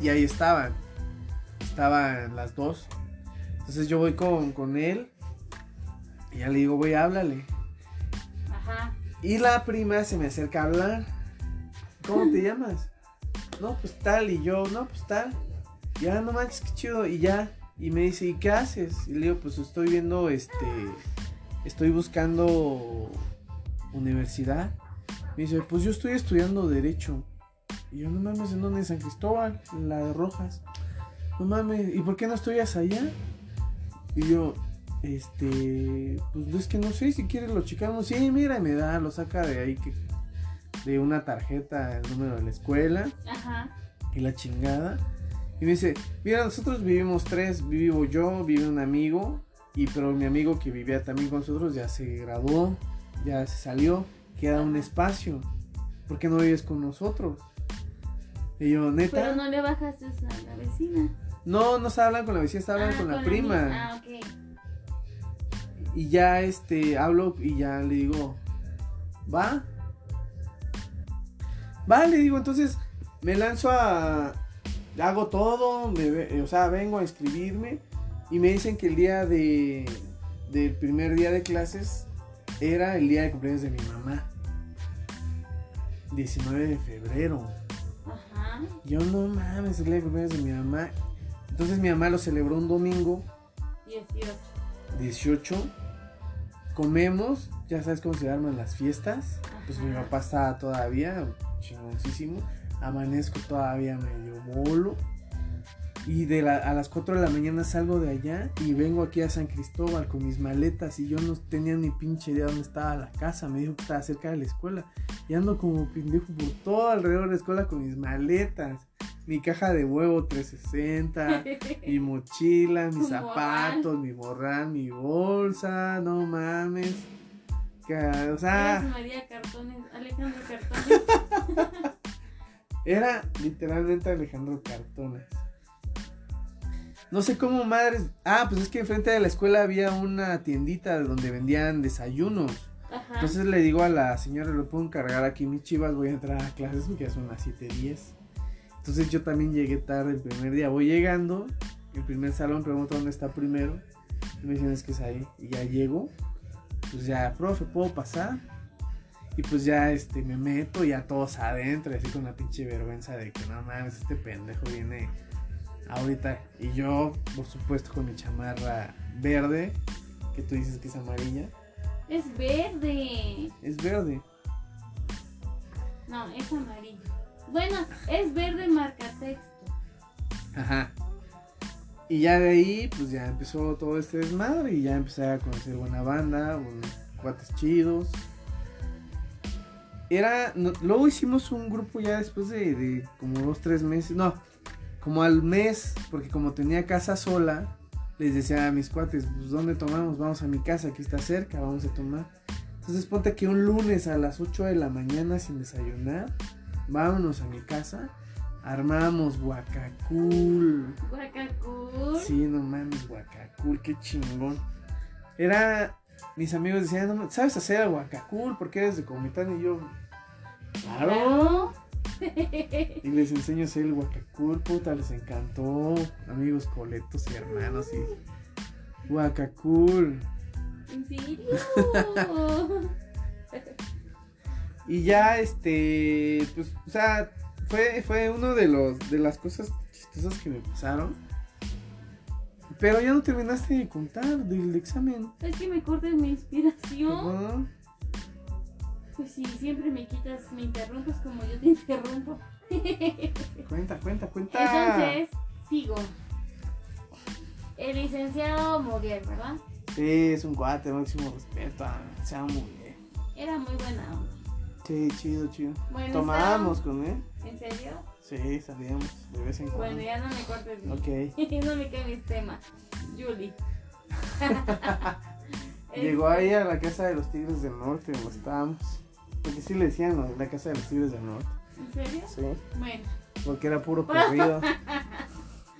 y ahí estaban. Estaban las dos. Entonces yo voy con, con él y ya le digo, güey, háblale. Ajá. Y la prima se me acerca a hablar. ¿Cómo te llamas? No, pues tal. Y yo, no, pues tal. Ya, no manches, qué chido. Y ya. Y me dice, ¿y qué haces? Y le digo, pues estoy viendo, este, estoy buscando universidad. Me dice, pues yo estoy estudiando Derecho. Y yo, no mames, ¿en dónde? En San Cristóbal, en la de Rojas. No mames, ¿y por qué no estudias allá? Y yo, este, pues es que no sé, si quieres lo checamos. Sí, mira, y me da, lo saca de ahí, que, de una tarjeta, el número de la escuela Ajá. y la chingada. Y me dice, mira, nosotros vivimos tres, vivo yo, vive un amigo, y pero mi amigo que vivía también con nosotros ya se graduó, ya se salió, queda un espacio. ¿Por qué no vives con nosotros? Y yo, neta. Pero no le bajaste a la vecina. No, no se hablan con la vecina, se hablan Ah, con la prima. Ah, ok. Y ya este hablo y ya le digo, ¿va? Va, le digo, entonces me lanzo a. Hago todo, me o sea, vengo a inscribirme y me dicen que el día de. del primer día de clases era el día de cumpleaños de mi mamá. 19 de febrero. Ajá. Yo no mames, el día de cumpleaños de mi mamá. Entonces mi mamá lo celebró un domingo 18. 18. Comemos, ya sabes cómo se arman las fiestas. Pues mi papá está todavía chingoncísimo. Amanezco todavía medio bolo. Y de la- a las 4 de la mañana salgo de allá y vengo aquí a San Cristóbal con mis maletas y yo no tenía ni pinche idea dónde estaba la casa. Me dijo que estaba cerca de la escuela. Y ando como pendejo por todo alrededor de la escuela con mis maletas. Mi caja de huevo 360 mi mochila, mis zapatos, mi morral, mi bolsa, no mames. O sea, María Cartones, Alejandro Cartones. Era literalmente Alejandro Cartones. No sé cómo madres. Ah, pues es que enfrente de la escuela había una tiendita donde vendían desayunos. Ajá. Entonces le digo a la señora, ¿le puedo encargar aquí mis chivas? Voy a entrar a clases porque ya son las 7.10. Entonces yo también llegué tarde el primer día. Voy llegando, el primer salón, pregunto dónde está primero. Y me dicen, es que es ahí. Y ya llego. Pues ya, profe, ¿puedo pasar? Y pues ya este, me meto ya todos adentro, y así con la pinche vergüenza de que no mames, este pendejo viene ahorita. Y yo, por supuesto, con mi chamarra verde, que tú dices que es amarilla. Es verde. Es verde. No, es amarillo. Bueno, es verde marca texto. Ajá. Y ya de ahí, pues ya empezó todo este desmadre y ya empecé a conocer buena banda, buenos cuates chidos. Era, no- luego hicimos un grupo ya después de, de como dos, tres meses, no, como al mes, porque como tenía casa sola, les decía a mis cuates, pues ¿dónde tomamos? Vamos a mi casa, aquí está cerca, vamos a tomar. Entonces ponte que un lunes a las 8 de la mañana sin desayunar, vámonos a mi casa, armamos guacacul. Guacacul. Sí, no mames, guacacul, qué chingón. Era, mis amigos decían, "No ma- ¿sabes hacer el guacacul? Porque eres de Comitán y yo, claro. Y les enseño a hacer el guacacul, puta, les encantó. Amigos coletos y hermanos y guacacul. ¿En serio? Y ya, este, pues, o sea, fue, fue uno de los, de las cosas chistosas que me pasaron. Pero ya no terminaste de contar del examen. Es que me cortas mi inspiración. Pues sí, siempre me quitas, me interrumpes como yo te interrumpo. Cuenta, cuenta, cuenta. Entonces, sigo. El licenciado Moguer, ¿verdad? Sí, es un cuate, máximo respeto. a- Se llama muy bien. Era muy buena onda. Sí, chido, chido. Bueno, Tomábamos con él. ¿En serio? Sí, salíamos de vez en cuando. Bueno, ya no me cortes. Ok. no me cambies tema. Julie. Llegó ahí a la casa de los Tigres del Norte, donde estábamos. Porque sí le decían ¿no? la casa de los Tigres del Norte. ¿En serio? Sí. Bueno. Porque era puro corrido.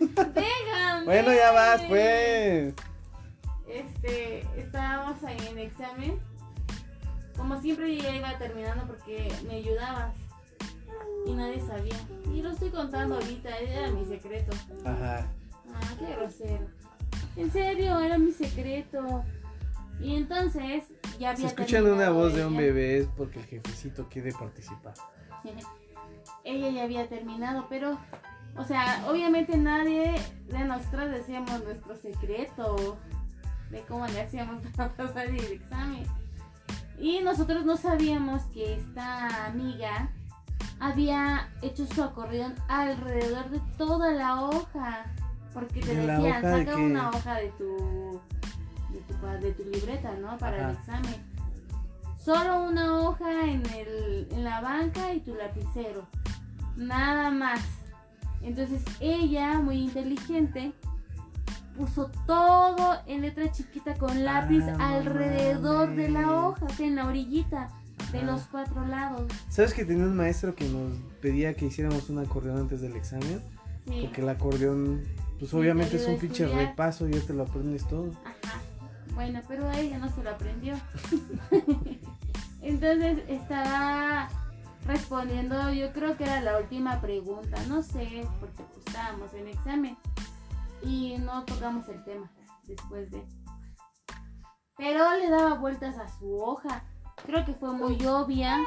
Déjame. bueno, ya vas, pues. Este, estábamos ahí en examen. Como siempre yo ya iba terminando porque me ayudabas. Y nadie sabía. Y lo estoy contando ahorita, era mi secreto. Ajá. Ah, qué grosero. En serio, era mi secreto. Y entonces ya había Si escuchan una voz de un bebé es porque el jefecito quiere participar. Ella ya había terminado, pero, o sea, obviamente nadie de nosotros decíamos nuestro secreto de cómo le hacíamos para pasar el examen. Y nosotros no sabíamos que esta amiga había hecho su acordeón alrededor de toda la hoja. Porque te ¿De la decían, de saca una hoja de tu, de tu, de tu libreta, ¿no? Para el examen. Solo una hoja en, el, en la banca y tu lapicero. Nada más. Entonces ella, muy inteligente, puso todo en letra chiquita con lápiz Ah, no alrededor de la hoja, o sea, en la orillita de los cuatro lados. ¿Sabes que tenía un maestro que nos pedía que hiciéramos un acordeón antes del examen? Sí. Porque el acordeón, pues obviamente te es un pinche repaso y ya te lo aprendes todo. Ajá. Bueno, pero a ella no se lo aprendió. Entonces estaba respondiendo, yo creo que era la última pregunta, no sé, porque pues, estábamos en examen y no tocamos el tema después de. Pero le daba vueltas a su hoja. Creo que fue muy obvia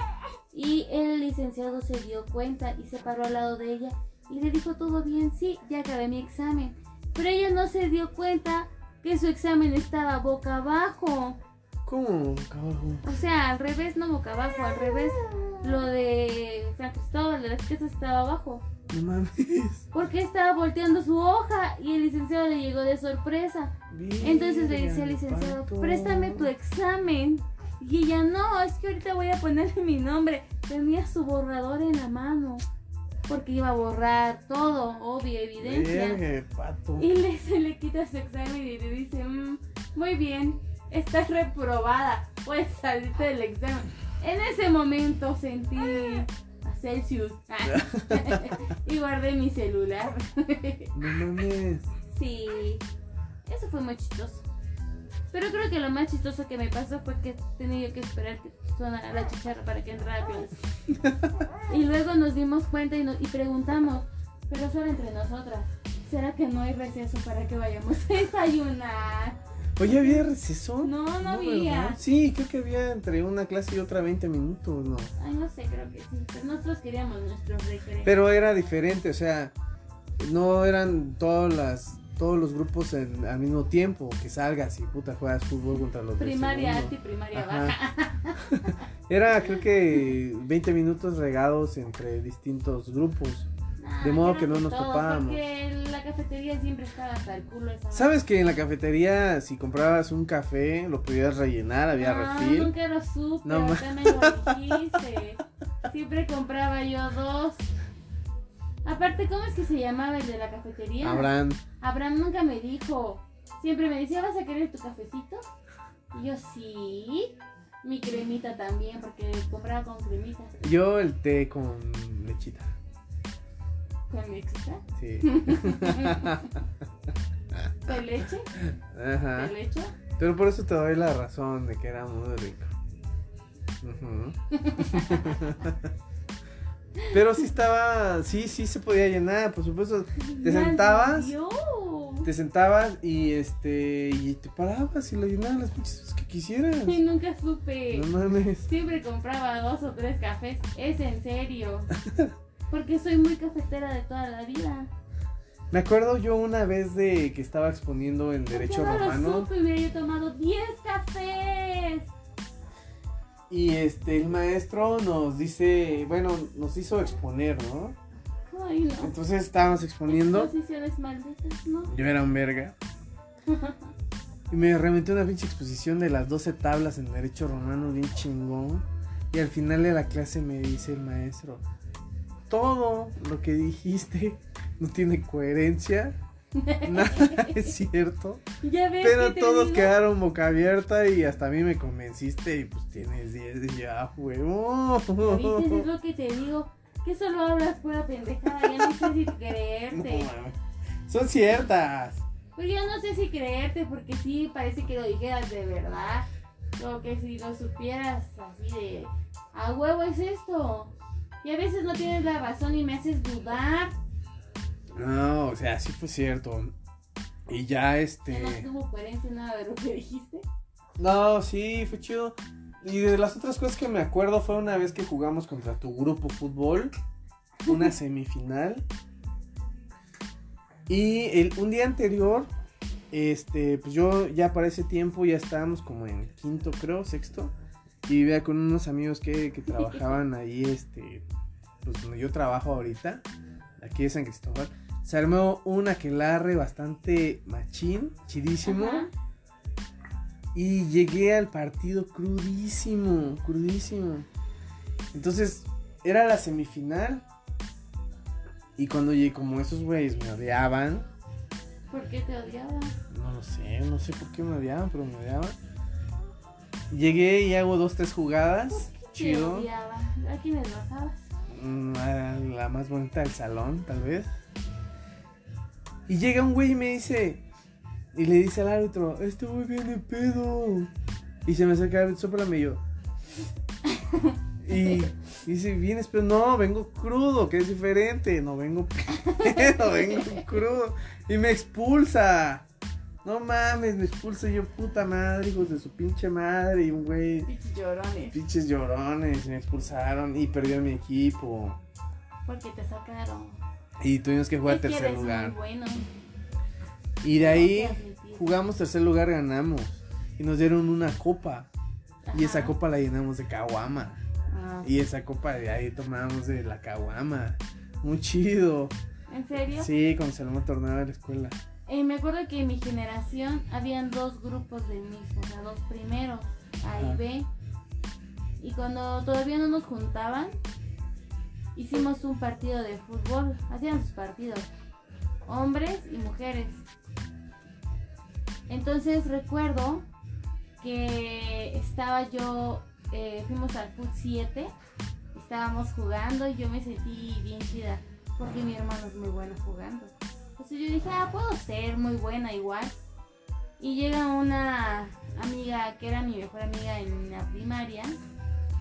y el licenciado se dio cuenta y se paró al lado de ella y le dijo todo bien, sí, ya acabé mi examen. Pero ella no se dio cuenta que su examen estaba boca abajo. ¿Cómo? Cabajo. O sea, al revés, no boca abajo, al revés. Lo de San Cristóbal de las Casas estaba abajo. No mames. Porque estaba volteando su hoja y el licenciado le llegó de sorpresa. Entonces le dice al licenciado, Pato. préstame tu examen. Y ella, no, es que ahorita voy a ponerle mi nombre. Tenía su borrador en la mano. Porque iba a borrar todo, obvia evidencia. Pato. Y le, se le quita su examen y le dice, "Mm, muy bien, estás reprobada, puedes salirte del examen. En ese momento sentí a Celsius y guardé mi celular. No mames. sí, eso fue muy chistoso. Pero creo que lo más chistoso que me pasó fue que tenía que esperar que sonara la chicharra para que entrara a. Y luego nos dimos cuenta y, nos- y preguntamos, pero solo entre nosotras, ¿será que no hay receso para que vayamos a desayunar? Oye, ¿había receso? No, no había. ¿verdad? Sí, creo que había entre una clase y otra 20 minutos, ¿no? Ay, no sé, creo que sí. Pero nosotros queríamos nuestros recreos. Pero era diferente, o sea, no eran todas las todos los grupos en- al mismo tiempo que salgas y puta juegas fútbol contra los primaria alta y primaria baja. Era creo que 20 minutos regados entre distintos grupos. Nah, De modo que no nos topábamos. Porque la cafetería siempre estaba hasta el culo esa ¿Sabes que en la cafetería si comprabas un café lo podías rellenar, había no, refil? nunca lo supe, No me lo dijiste. Siempre compraba yo dos. Aparte, ¿cómo es que se llamaba el de la cafetería? Abraham. Abraham nunca me dijo. Siempre me decía, ¿vas a querer tu cafecito? Y yo, sí. Mi cremita también, porque compraba con cremita. Yo el té con lechita. Con extra. Sí. ¿De leche? Ajá. ¿De leche? Pero por eso te doy la razón de que era muy rico. Ujú. Pero sí estaba, sí, sí se podía llenar, por supuesto. Te sentabas te sentabas y este y te parabas y le llenabas las pinches que quisieras. Y nunca supe. No mames. Siempre compraba dos o tres cafés. Es en serio. Porque soy muy cafetera de toda la vida. Me acuerdo yo una vez de que estaba exponiendo en Derecho ¿Por qué no lo Romano supe? Hubiera yo tomado 10 cafés. Y este el maestro nos dice, bueno, nos hizo exponer, ¿no? Ay, no. Entonces estábamos exponiendo. Exposiciones malditas, ¿no? Yo era un verga. Y me reventé una pinche exposición de las 12 tablas en Derecho Romano, bien chingón. Y al final de la clase me dice el maestro, todo lo que dijiste no tiene coherencia, nada es cierto, Ya ves pero todos digo? quedaron boca abierta y hasta a mí me convenciste y pues tienes 10 y ya, huevo. ¿Viste? Es lo que te digo. Que solo hablas pura pendejada. Ya no sé si creerte. Son ciertas. Pues yo no sé si creerte porque sí parece que lo dijeras de verdad. Como que si lo supieras así de a huevo es esto. Y a veces no tienes la razón y me haces dudar. No, o sea, sí fue cierto. Y ya este... no tuvo coherencia nada de lo que dijiste. No, sí, fue chido. Y de las otras cosas que me acuerdo fue una vez que jugamos contra tu grupo fútbol, una semifinal. Y el, un día anterior, este, pues yo ya para ese tiempo ya estábamos como en quinto, creo, sexto. Y vivía con unos amigos que, que trabajaban ahí, este, pues donde yo trabajo ahorita, aquí de San Cristóbal. Se armó un aquelarre bastante machín, chidísimo. Ajá. Y llegué al partido crudísimo, crudísimo. Entonces, era la semifinal. Y cuando llegué, como esos güeyes me odiaban, ¿Por qué te odiaba? no lo sé, no sé por qué me odiaban, pero me odiaban. Llegué y hago dos, tres jugadas. Te Chido. odiaba. ¿A quién les bajabas? Mm, a La más bonita del salón, tal vez. Y llega un güey y me dice. Y le dice al árbitro: Este güey viene pedo. Y se me acerca el árbitro, sóplame y yo. Y dice: ¿Vienes pedo? No, vengo crudo, que es diferente. No vengo pedo, vengo crudo. Y me expulsa. No mames, me expulsa y yo, puta madre, hijos de su pinche madre. Y un güey. Pinches llorones. Pinches llorones, me expulsaron y perdió mi equipo. Porque te sacaron. Y tuvimos que jugar Es tercer lugar. Muy bueno. Y de ahí admitir. jugamos tercer lugar, ganamos. Y nos dieron una copa. Y esa copa la llenamos de caguama. Ah. Y esa copa de ahí tomamos de la caguama. Muy chido. ¿En serio? Sí, cuando se armó torneo de la escuela. Eh, me acuerdo que en mi generación habían dos grupos del mismo, o sea, dos primeros, A y. B. Y cuando todavía no nos juntaban, hicimos un partido de fútbol, hacían sus partidos, hombres y mujeres. Entonces recuerdo que estaba yo, eh, fuimos al Foot 7, estábamos jugando y yo me sentí bien chida, porque mi hermano es muy bueno jugando. Entonces yo dije, ah, puedo ser muy buena igual. Y llega una amiga que era mi mejor amiga en la primaria,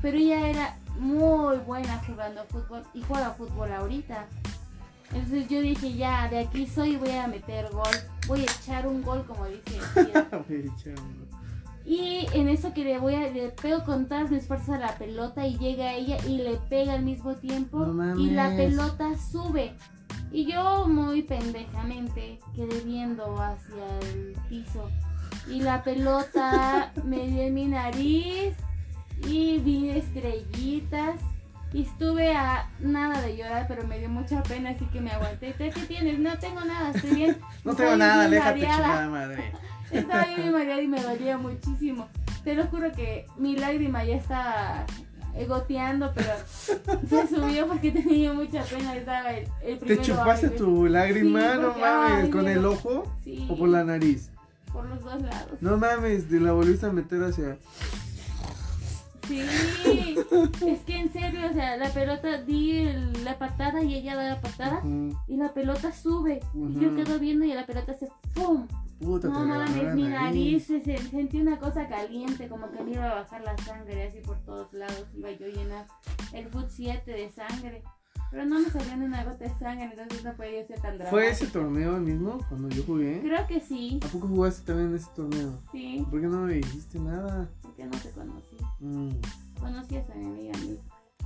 pero ella era muy buena jugando fútbol y juega fútbol ahorita. Entonces yo dije, ya, de aquí soy, voy a meter gol, voy a echar un gol como dice Frida. Y en eso que le voy a, le pego con todas mis fuerzas a la pelota y llega ella y le pega al mismo tiempo No y la pelota sube. Y yo muy pendejamente quedé viendo hacia el piso. Y la pelota me dio en mi nariz y vi estrellitas. Y estuve a nada de llorar, pero me dio mucha pena, así que me aguanté. ¿Tú ¿Qué tienes? No tengo nada, estoy bien. No tengo nada, mareada. chingada madre. Estaba bien mareada y me dolía muchísimo. Te lo juro que mi lágrima ya estaba goteando, pero se subió porque tenía mucha pena. Estaba el, el ¿Te chupaste ay, tu lágrima? Sí, no mames, ¿con el ojo Sí, o por la nariz? por los dos lados. No mames, te la volviste a meter hacia. Sí, es que en serio, o sea, la pelota di el- la patada y ella da la patada y la pelota sube. Y yo quedo viendo y la pelota se ¡pum! Puta, No mames, mi nariz, se, se- sentí una cosa caliente, como que me iba a bajar la sangre así por todos lados, iba yo a llenar el foot 7 de sangre. Pero no me salió ni una gota de sangre, entonces no podía ser tan dramático. ¿Fue ese torneo mismo cuando yo jugué? Creo que sí. ¿A poco jugaste también en ese torneo? Sí, ¿Por qué no me dijiste nada? porque no te conocí. Mm, Conocías a mi amiga Miriam.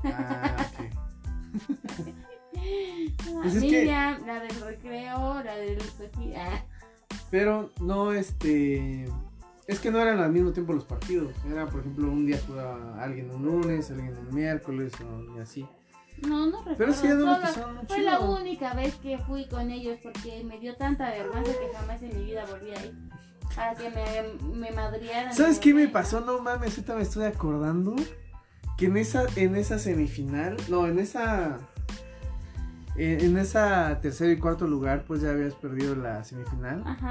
Ah, ok. Ah, Pues es que- la del recreo, la del ah, Pero no, este. Es que no eran al mismo tiempo los partidos. Era, por ejemplo, un día jugaba alguien un lunes, alguien un miércoles o y así. No, no recuerdo. Pero sí, Solo- Fue la única vez que fui con ellos porque me dio tanta vergüenza que jamás en mi vida volví a ir. Para que me, me madriaran. ¿Sabes qué me pasó? No mames, ahorita me estoy acordando que en esa, en esa semifinal, no, en esa, en, en esa tercer y cuarto lugar, pues ya habías perdido la semifinal. Ajá.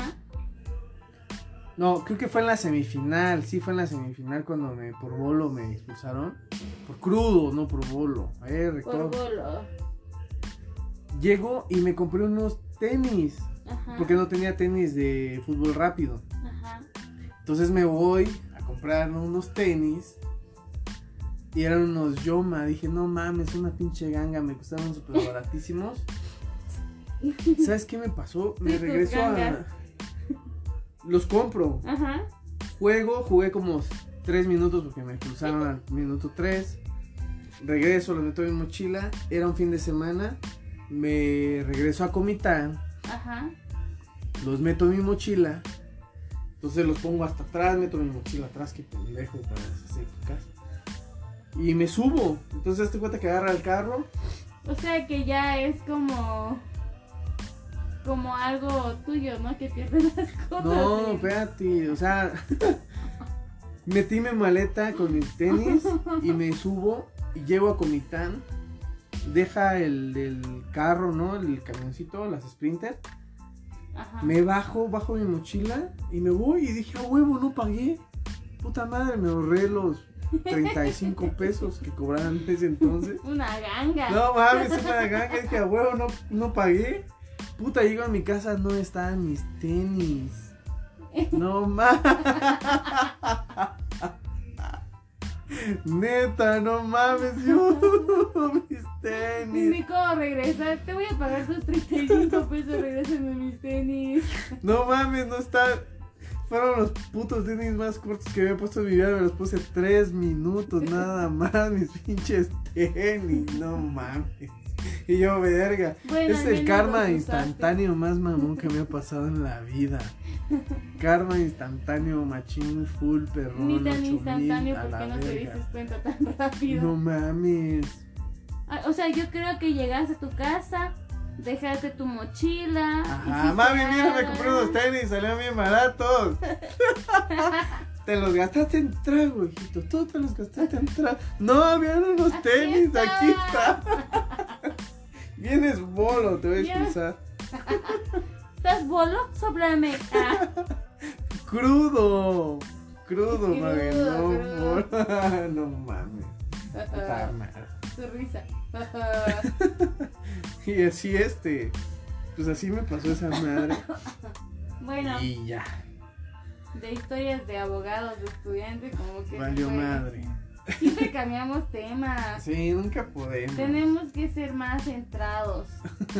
No, creo que fue en la semifinal, sí fue en la semifinal cuando me por bolo me expulsaron. Por crudo, no por bolo. Eh. Por bolo. Llego y me compré unos tenis, Ajá. porque no tenía tenis de fútbol rápido. Ajá. Entonces me voy a comprar unos tenis. Y eran unos Yoma. Dije, no mames, una pinche ganga. Me costaron súper baratísimos. ¿Sabes qué me pasó? Me regreso a. Los compro. Ajá. Juego, jugué como 3 minutos porque me cruzaron al minuto 3. Regreso, los meto en mi mochila. Era un fin de semana. Me regreso a Comitán. Ajá. Los meto en mi mochila. Entonces los pongo hasta atrás, meto mi mochila atrás, que pendejo para esas épocas. Y me subo. Entonces te cuenta que agarra el carro. O sea que ya es como. Como algo tuyo, ¿no? Que pierdes las cosas. No, espérate. O sea, metí mi maleta con mis tenis y me subo y llego a Comitán. Deja el, el carro, ¿no? El camioncito, las Sprinter. Ajá. Me bajo, bajo mi mochila y me voy y dije, a huevo, no pagué. Puta madre, me ahorré los 35 pesos que cobraban ese entonces. Una ganga. No mames, una ganga, dije, a huevo, no, no pagué. Puta, llego a mi casa, no estaban mis tenis. No mames. Neta, no mames, yo, mis tenis. Ni cómo regresar. Te voy a pagar tus 35 pesos. Regrésame mis tenis. No mames, no está. Fueron los putos tenis más cortos que había puesto en mi vida. Me los puse tres minutos nada más. Mis pinches tenis. No mames. Y yo, verga. Bueno, es el karma instantáneo más mamón que me ha pasado en la vida. Karma instantáneo, machín, full, perrón. Ni tan 8000, instantáneo porque no te diste cuenta tan rápido. No mames. Ah, O sea, yo creo que llegaste a tu casa, dejaste tu mochila. Ajá, mami, mira, me compré unos tenis, salieron bien baratos. te los gastaste en trago, hijito. Tú te los gastaste en trago. No, habían unos Aquí tenis, está. aquí está. Vienes bolo, te voy a expulsar. ¿Estás bolo? Sóplame. Ah, Crudo. Crudo, mami. No, crudo. bolo. no mames. Puta madre. su risa. Y así este. Pues así me pasó esa madre. bueno, Y ya. de historias de abogados, de estudiantes, como que. Valió madre. Siempre cambiamos temas. Sí, nunca podemos. Tenemos que ser más centrados.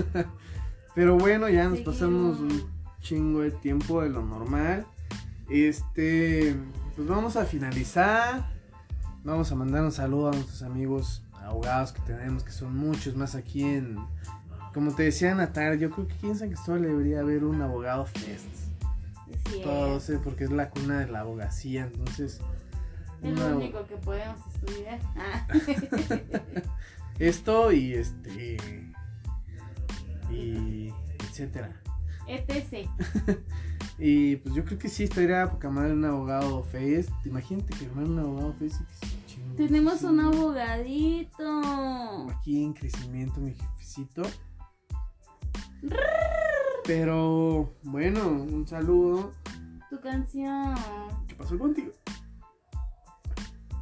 Pero bueno, ya nos Seguir pasamos un- chingo de tiempo de lo normal. Este, pues vamos a finalizar. Vamos a mandar un saludo a nuestros amigos abogados que tenemos, que son muchos más aquí en. Como te decía Natal, yo creo que aquí en San Cristóbal debería haber un abogado fest. Sí, Todos, eh, porque es la cuna de la abogacía, entonces. Es una- lo único que podemos estudiar. Ah. Esto y este. Y. etcétera. ETC. Y pues yo creo que sí estaría poca madre un abogado face. Imagínate que un abogado chingue Tenemos un abogadito. Aquí en crecimiento, mi jefecito. Pero bueno, un saludo. Tu canción. ¿Qué pasó contigo?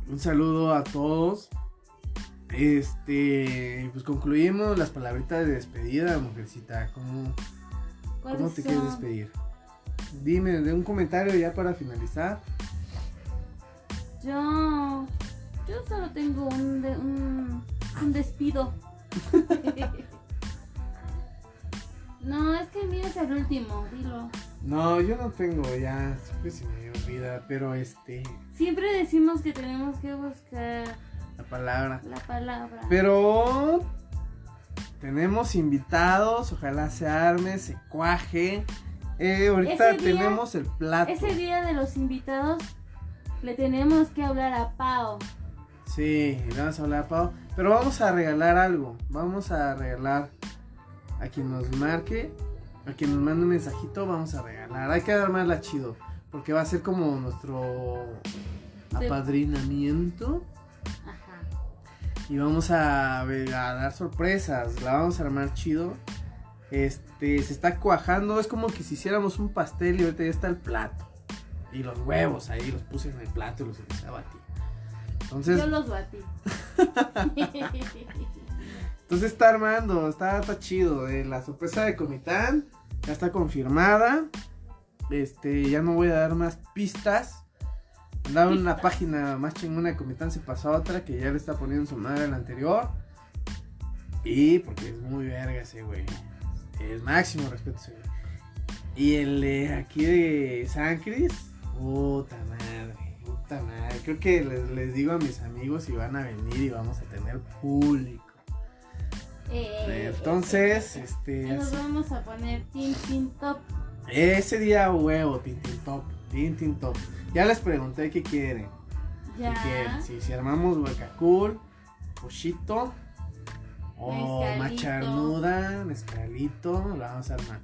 Un saludo a todos. Este, pues concluimos las palabritas de despedida, mujercita. ¿Cómo, ¿Cuáles cómo te son? quieres despedir? Dime, de un comentario ya para finalizar. Yo. Yo solo tengo un, de- un, un despido. no, es que el mío es el último, dilo. No, yo no tengo ya, siempre se me olvida, pero este, Siempre decimos que tenemos que buscar la palabra. la palabra. Pero tenemos invitados, ojalá se arme, se cuaje. Eh, ahorita día- tenemos el plato. Ese día de los invitados le tenemos que hablar a Pau. Sí, le vamos a hablar a Pau. Pero vamos a regalar algo. Vamos a regalar a quien nos marque, a quien nos mande un mensajito, vamos a regalar. Hay que armarla chido, porque va a ser como nuestro apadrinamiento. Ajá. Y vamos a dar sorpresas. La vamos a armar chido. Este, se está cuajando. Es como que si hiciéramos un pastel y ahorita ya está el plato. Y los huevos ahí los puse en el plato y los empecé a batir. Entonces, Yo los batí. entonces está armando, está, chido. eh, la sorpresa de Comitán ya está confirmada. Este, ya no voy a dar más pistas. En una página más chingona de Comitán, se pasó a otra que ya le está poniendo su madre a la anterior. Y porque es muy verga ese güey. Es máximo respeto ese güey. Y el de aquí de San Cris, puta madre, puta madre. Creo que les digo a mis amigos si van a venir y vamos a tener público. Eh, Entonces, este. Nos vamos a poner Tin Tin Top. ese día huevo, Tintin Top, Tintin Top. Ya les pregunté qué quieren. Ya. ¿Qué quieren? Si, si armamos huacacul, pochito o Mezcalito. macharnuda, mezcalito, la vamos a armar.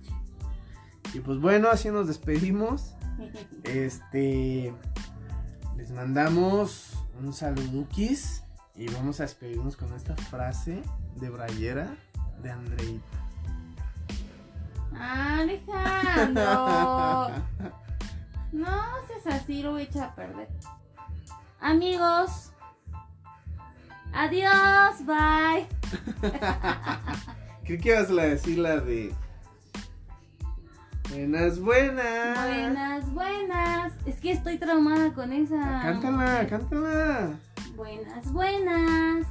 Y pues bueno, así nos despedimos. Este les mandamos un saludukis y vamos a despedirnos con esta frase de Brayera de Andreita. Alejandro. No seas así, lo voy a echar a perder. Amigos. Adiós, bye. Creo que ibas a decir la de Buenas, buenas. Buenas, buenas. Es que estoy traumada con esa. Cántala, cántala. Buenas, buenas.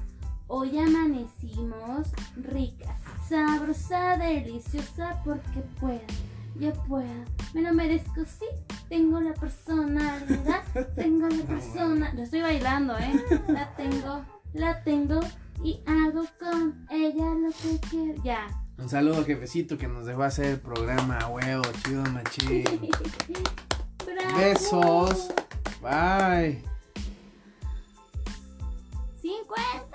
Hoy amanecimos rica, sabrosa, deliciosa porque puedo. Yo puedo. Me lo merezco, sí. Tengo la personalidad. Tengo la persona. Lo estoy bailando, ¿eh? La tengo, la tengo y hago con ella lo que quiero. Ya. Un saludo, jefecito, que nos dejó hacer el programa. Huevo, chido, machín. Besos. Bye. 关